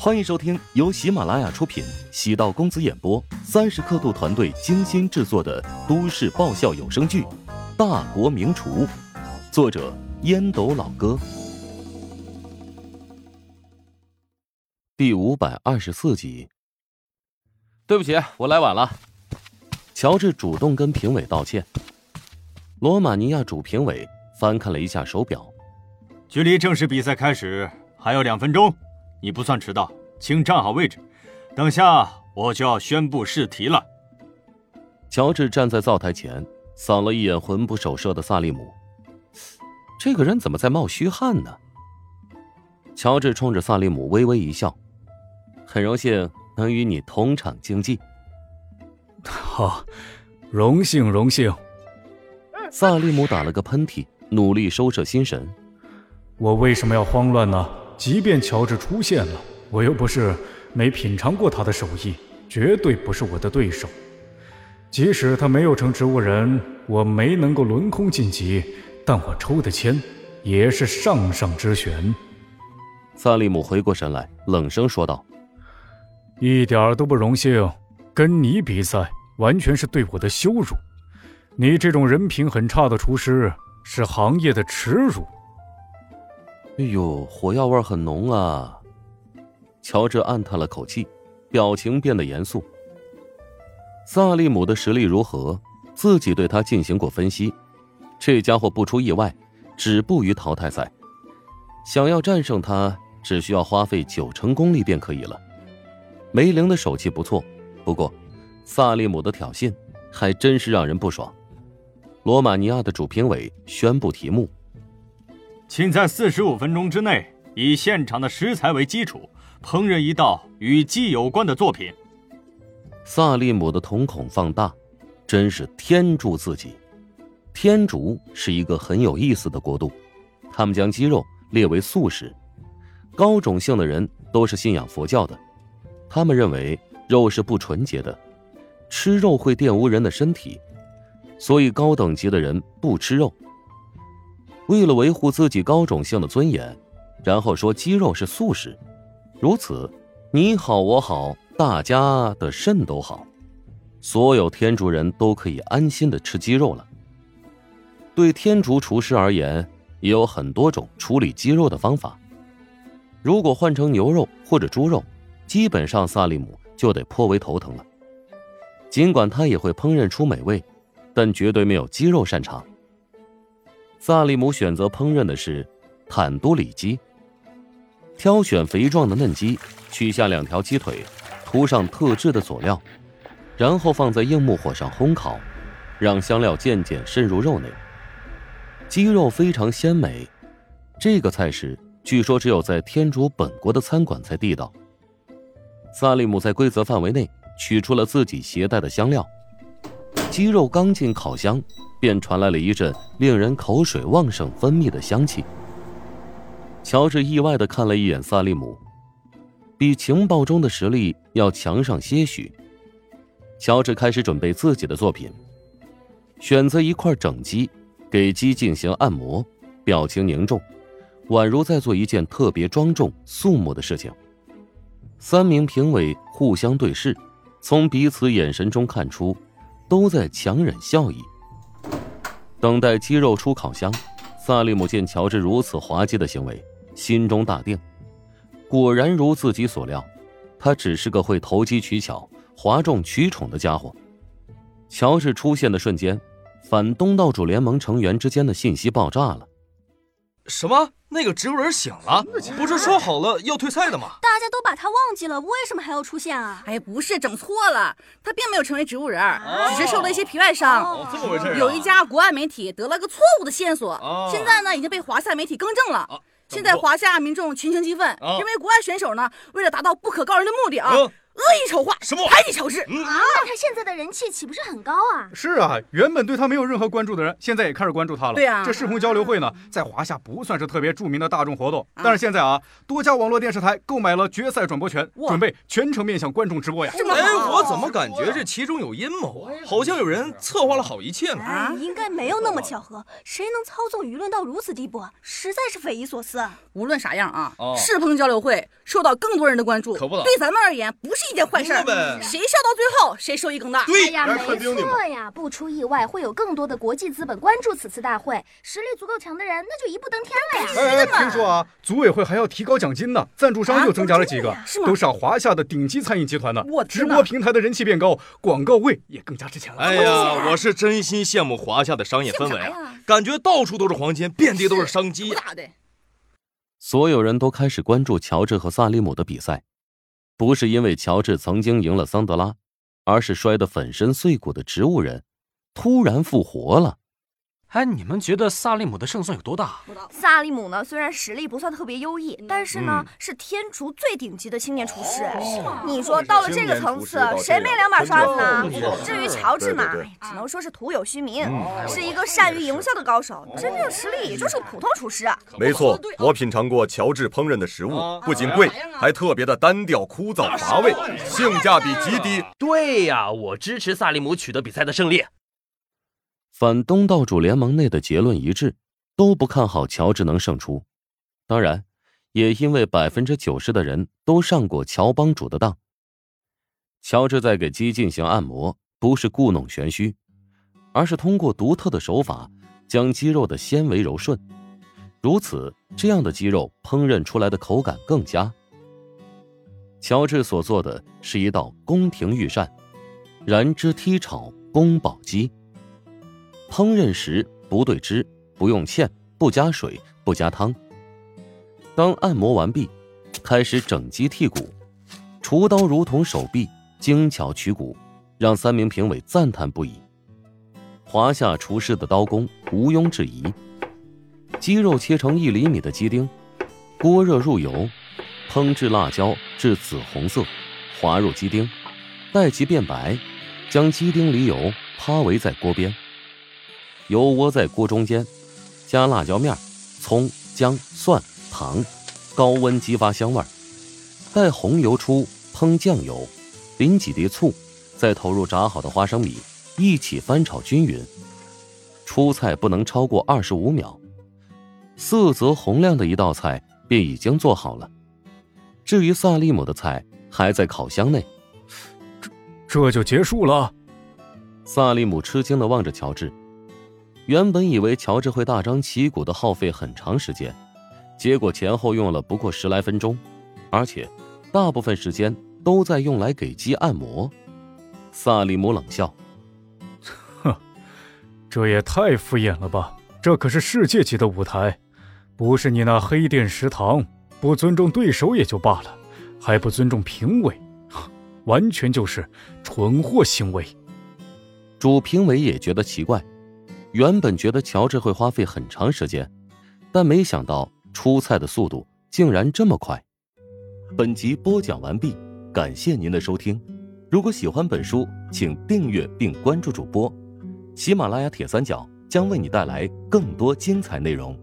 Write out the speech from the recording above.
欢迎收听由喜马拉雅出品、喜道公子演播、三十刻度团队精心制作的都市爆笑有声剧《大国名厨》，作者烟斗老哥，第五百二十四集。对不起，我来晚了。乔治主动跟评委道歉。罗马尼亚主评委翻看了一下手表，距离正式比赛开始还有两分钟。你不算迟到，请站好位置。等下我就要宣布试题了。乔治站在灶台前，扫了一眼魂不守舍的萨利姆。这个人怎么在冒虚汗呢？乔治冲着萨利姆微微一笑，很荣幸能与你同场竞技。好，荣幸荣幸。萨利姆打了个喷嚏，努力收摄心神。我为什么要慌乱呢？即便乔治出现了，我又不是没品尝过他的手艺，绝对不是我的对手。即使他没有成植物人，我没能够轮空晋级，但我抽的签也是上上之选。萨利姆回过神来，冷声说道：“一点都不荣幸，跟你比赛完全是对我的羞辱。你这种人品很差的厨师，是行业的耻辱。”哎呦，火药味很浓啊！乔治暗叹了口气，表情变得严肃。萨利姆的实力如何？自己对他进行过分析，这家伙不出意外，止步于淘汰赛。想要战胜他，只需要花费九成功力便可以了。梅林的手气不错，不过萨利姆的挑衅还真是让人不爽。罗马尼亚的主评委宣布题目。请在四十五分钟之内，以现场的食材为基础，烹饪一道与鸡有关的作品。萨利姆的瞳孔放大，真是天助自己！天竺是一个很有意思的国度，他们将鸡肉列为素食。高种姓的人都是信仰佛教的，他们认为肉是不纯洁的，吃肉会玷污人的身体，所以高等级的人不吃肉。为了维护自己高种姓的尊严，然后说鸡肉是素食，如此，你好我好，大家的肾都好，所有天竺人都可以安心的吃鸡肉了。对天竺厨师而言，也有很多种处理鸡肉的方法。如果换成牛肉或者猪肉，基本上萨利姆就得颇为头疼了。尽管他也会烹饪出美味，但绝对没有鸡肉擅长。萨利姆选择烹饪的是坦都里鸡。挑选肥壮的嫩鸡，取下两条鸡腿，涂上特制的佐料，然后放在硬木火上烘烤，让香料渐渐渗入肉内。鸡肉非常鲜美，这个菜式据说只有在天竺本国的餐馆才地道。萨利姆在规则范围内取出了自己携带的香料，鸡肉刚进烤箱。便传来了一阵令人口水旺盛分泌的香气。乔治意外的看了一眼萨利姆，比情报中的实力要强上些许。乔治开始准备自己的作品，选择一块整鸡，给鸡进行按摩，表情凝重，宛如在做一件特别庄重肃穆的事情。三名评委互相对视，从彼此眼神中看出，都在强忍笑意。等待鸡肉出烤箱，萨利姆见乔治如此滑稽的行为，心中大定。果然如自己所料，他只是个会投机取巧、哗众取宠的家伙。乔治出现的瞬间，反东道主联盟成员之间的信息爆炸了。什么？那个植物人醒了？不是说好了要退赛的吗？大家都把他忘记了，为什么还要出现啊？哎，不是，整错了，他并没有成为植物人，只是受了一些皮外伤。哦，这么回事有一家国外媒体得了个错误的线索，现在呢已经被华夏媒体更正了。现在华夏民众群情激愤，认为国外选手呢为了达到不可告人的目的啊。恶意丑化，什么排挤乔治啊？那他现在的人气岂不是很高啊？是啊，原本对他没有任何关注的人，现在也开始关注他了。对啊，这世朋交流会呢，在华夏不算是特别著名的大众活动，但是现在啊，多家网络电视台购买了决赛转播权，准备全程面向观众直播呀。哎，我怎么感觉这其中有阴谋啊？好像有人策划了好一切呢。啊，应该没有那么巧合，谁能操纵舆论到如此地步？实在是匪夷所思。无论啥样啊，世朋交流会受到更多人的关注，可不对咱们而言不是一件坏事。谁笑到最后，谁收益更大。对呀，没错呀，不出意外，会有更多的国际资本关注此次大会。实力足够强的人，那就一步登天了呀。哎，听说啊，组委会还要提高奖金呢，赞助商又增加了几个，都上华夏的顶级餐饮集团呢。直播平台的人气变高，广告位也更加值钱了。哎呀，我是真心羡慕华夏的商业氛围啊，感觉到处都是黄金，遍地都是商机。咋的？所有人都开始关注乔治和萨利姆的比赛，不是因为乔治曾经赢了桑德拉，而是摔得粉身碎骨的植物人突然复活了。哎，你们觉得萨利姆的胜算有多大？萨利姆呢，虽然实力不算特别优异，但是呢，是天厨最顶级的青年厨师。你说到了这个层次，谁没两把刷子呢？至于乔治嘛，只能说是徒有虚名，是一个善于营销的高手，真正实力也就是个普通厨师。没错，我品尝过乔治烹饪的食物，不仅贵，还特别的单调、枯燥、乏味，性价比极低。对呀，我支持萨利姆取得比赛的胜利。反东道主联盟内的结论一致，都不看好乔治能胜出。当然，也因为百分之九十的人都上过乔帮主的当。乔治在给鸡进行按摩，不是故弄玄虚，而是通过独特的手法将鸡肉的纤维柔顺，如此这样的鸡肉烹饪出来的口感更佳。乔治所做的是一道宫廷御膳——燃脂剔炒宫保鸡。烹饪时不对汁，不用芡，不加水，不加汤。当按摩完毕，开始整鸡剔骨，厨刀如同手臂，精巧取骨，让三名评委赞叹不已。华夏厨师的刀工毋庸置疑。鸡肉切成一厘米的鸡丁，锅热入油，烹制辣椒至紫红色，滑入鸡丁，待其变白，将鸡丁离油趴围在锅边。油窝在锅中间，加辣椒面、葱、姜、蒜、糖，高温激发香味儿。待红油出，烹酱油，淋几滴醋，再投入炸好的花生米，一起翻炒均匀。出菜不能超过二十五秒，色泽红亮的一道菜便已经做好了。至于萨利姆的菜还在烤箱内，这这就结束了。萨利姆吃惊的望着乔治。原本以为乔治会大张旗鼓的耗费很长时间，结果前后用了不过十来分钟，而且大部分时间都在用来给鸡按摩。萨利姆冷笑：“哼，这也太敷衍了吧！这可是世界级的舞台，不是你那黑店食堂，不尊重对手也就罢了，还不尊重评委，完全就是蠢货行为。”主评委也觉得奇怪。原本觉得乔治会花费很长时间，但没想到出菜的速度竟然这么快。本集播讲完毕，感谢您的收听。如果喜欢本书，请订阅并关注主播。喜马拉雅铁三角将为你带来更多精彩内容。